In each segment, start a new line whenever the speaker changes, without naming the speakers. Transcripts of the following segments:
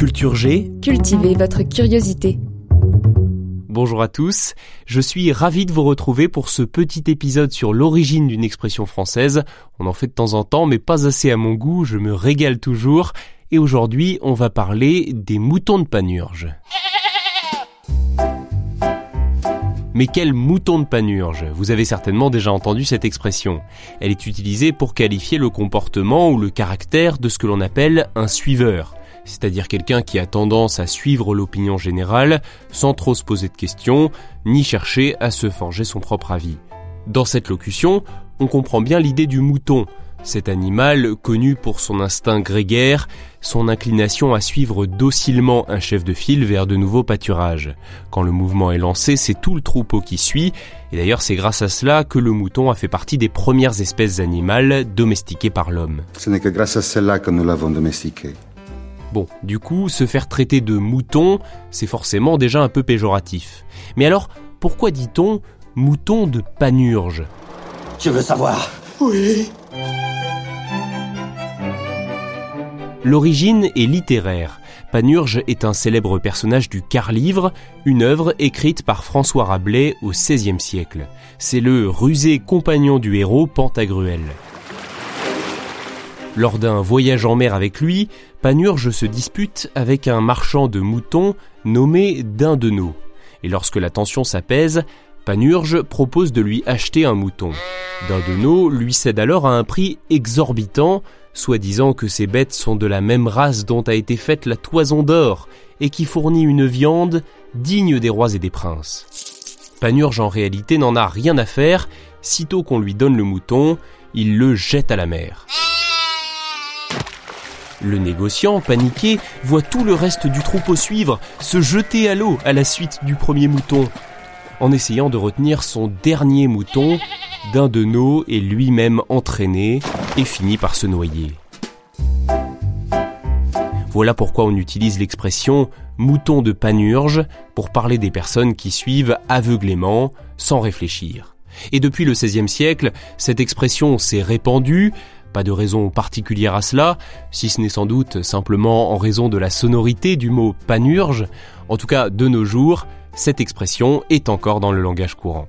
Culture G,
Cultivez votre curiosité.
bonjour à tous. Je suis ravi de vous retrouver pour ce petit épisode sur l'origine d'une expression française. On en fait de temps en temps, mais pas assez à mon goût, je me régale toujours. Et aujourd'hui, on va parler des moutons de Panurge. Mais quel mouton de Panurge? Vous avez certainement déjà entendu cette expression. Elle est utilisée pour qualifier le comportement ou le caractère de ce que l'on appelle un suiveur c'est-à-dire quelqu'un qui a tendance à suivre l'opinion générale sans trop se poser de questions, ni chercher à se forger son propre avis. Dans cette locution, on comprend bien l'idée du mouton, cet animal connu pour son instinct grégaire, son inclination à suivre docilement un chef de file vers de nouveaux pâturages. Quand le mouvement est lancé, c'est tout le troupeau qui suit, et d'ailleurs c'est grâce à cela que le mouton a fait partie des premières espèces animales domestiquées par l'homme.
Ce n'est que grâce à cela que nous l'avons domestiqué.
Bon, du coup, se faire traiter de mouton, c'est forcément déjà un peu péjoratif. Mais alors, pourquoi dit-on mouton de panurge?
Je veux savoir?
L'origine est littéraire. Panurge est un célèbre personnage du quart-livre, une œuvre écrite par François Rabelais au XVIe siècle. C'est le rusé compagnon du héros Pantagruel. Lors d'un voyage en mer avec lui, Panurge se dispute avec un marchand de moutons nommé Dindenot. Et lorsque la tension s'apaise, Panurge propose de lui acheter un mouton. Dindenot lui cède alors à un prix exorbitant, soi-disant que ces bêtes sont de la même race dont a été faite la toison d'or et qui fournit une viande digne des rois et des princes. Panurge en réalité n'en a rien à faire, sitôt qu'on lui donne le mouton, il le jette à la mer. Le négociant, paniqué, voit tout le reste du troupeau suivre, se jeter à l'eau à la suite du premier mouton. En essayant de retenir son dernier mouton, Dindenot est lui-même entraîné et finit par se noyer. Voilà pourquoi on utilise l'expression mouton de panurge pour parler des personnes qui suivent aveuglément, sans réfléchir. Et depuis le XVIe siècle, cette expression s'est répandue, pas de raison particulière à cela, si ce n'est sans doute simplement en raison de la sonorité du mot panurge. En tout cas, de nos jours, cette expression est encore dans le langage courant.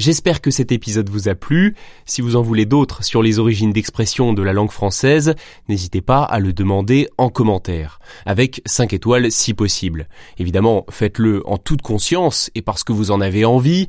J'espère que cet épisode vous a plu. Si vous en voulez d'autres sur les origines d'expression de la langue française, n'hésitez pas à le demander en commentaire, avec 5 étoiles si possible. Évidemment, faites-le en toute conscience et parce que vous en avez envie,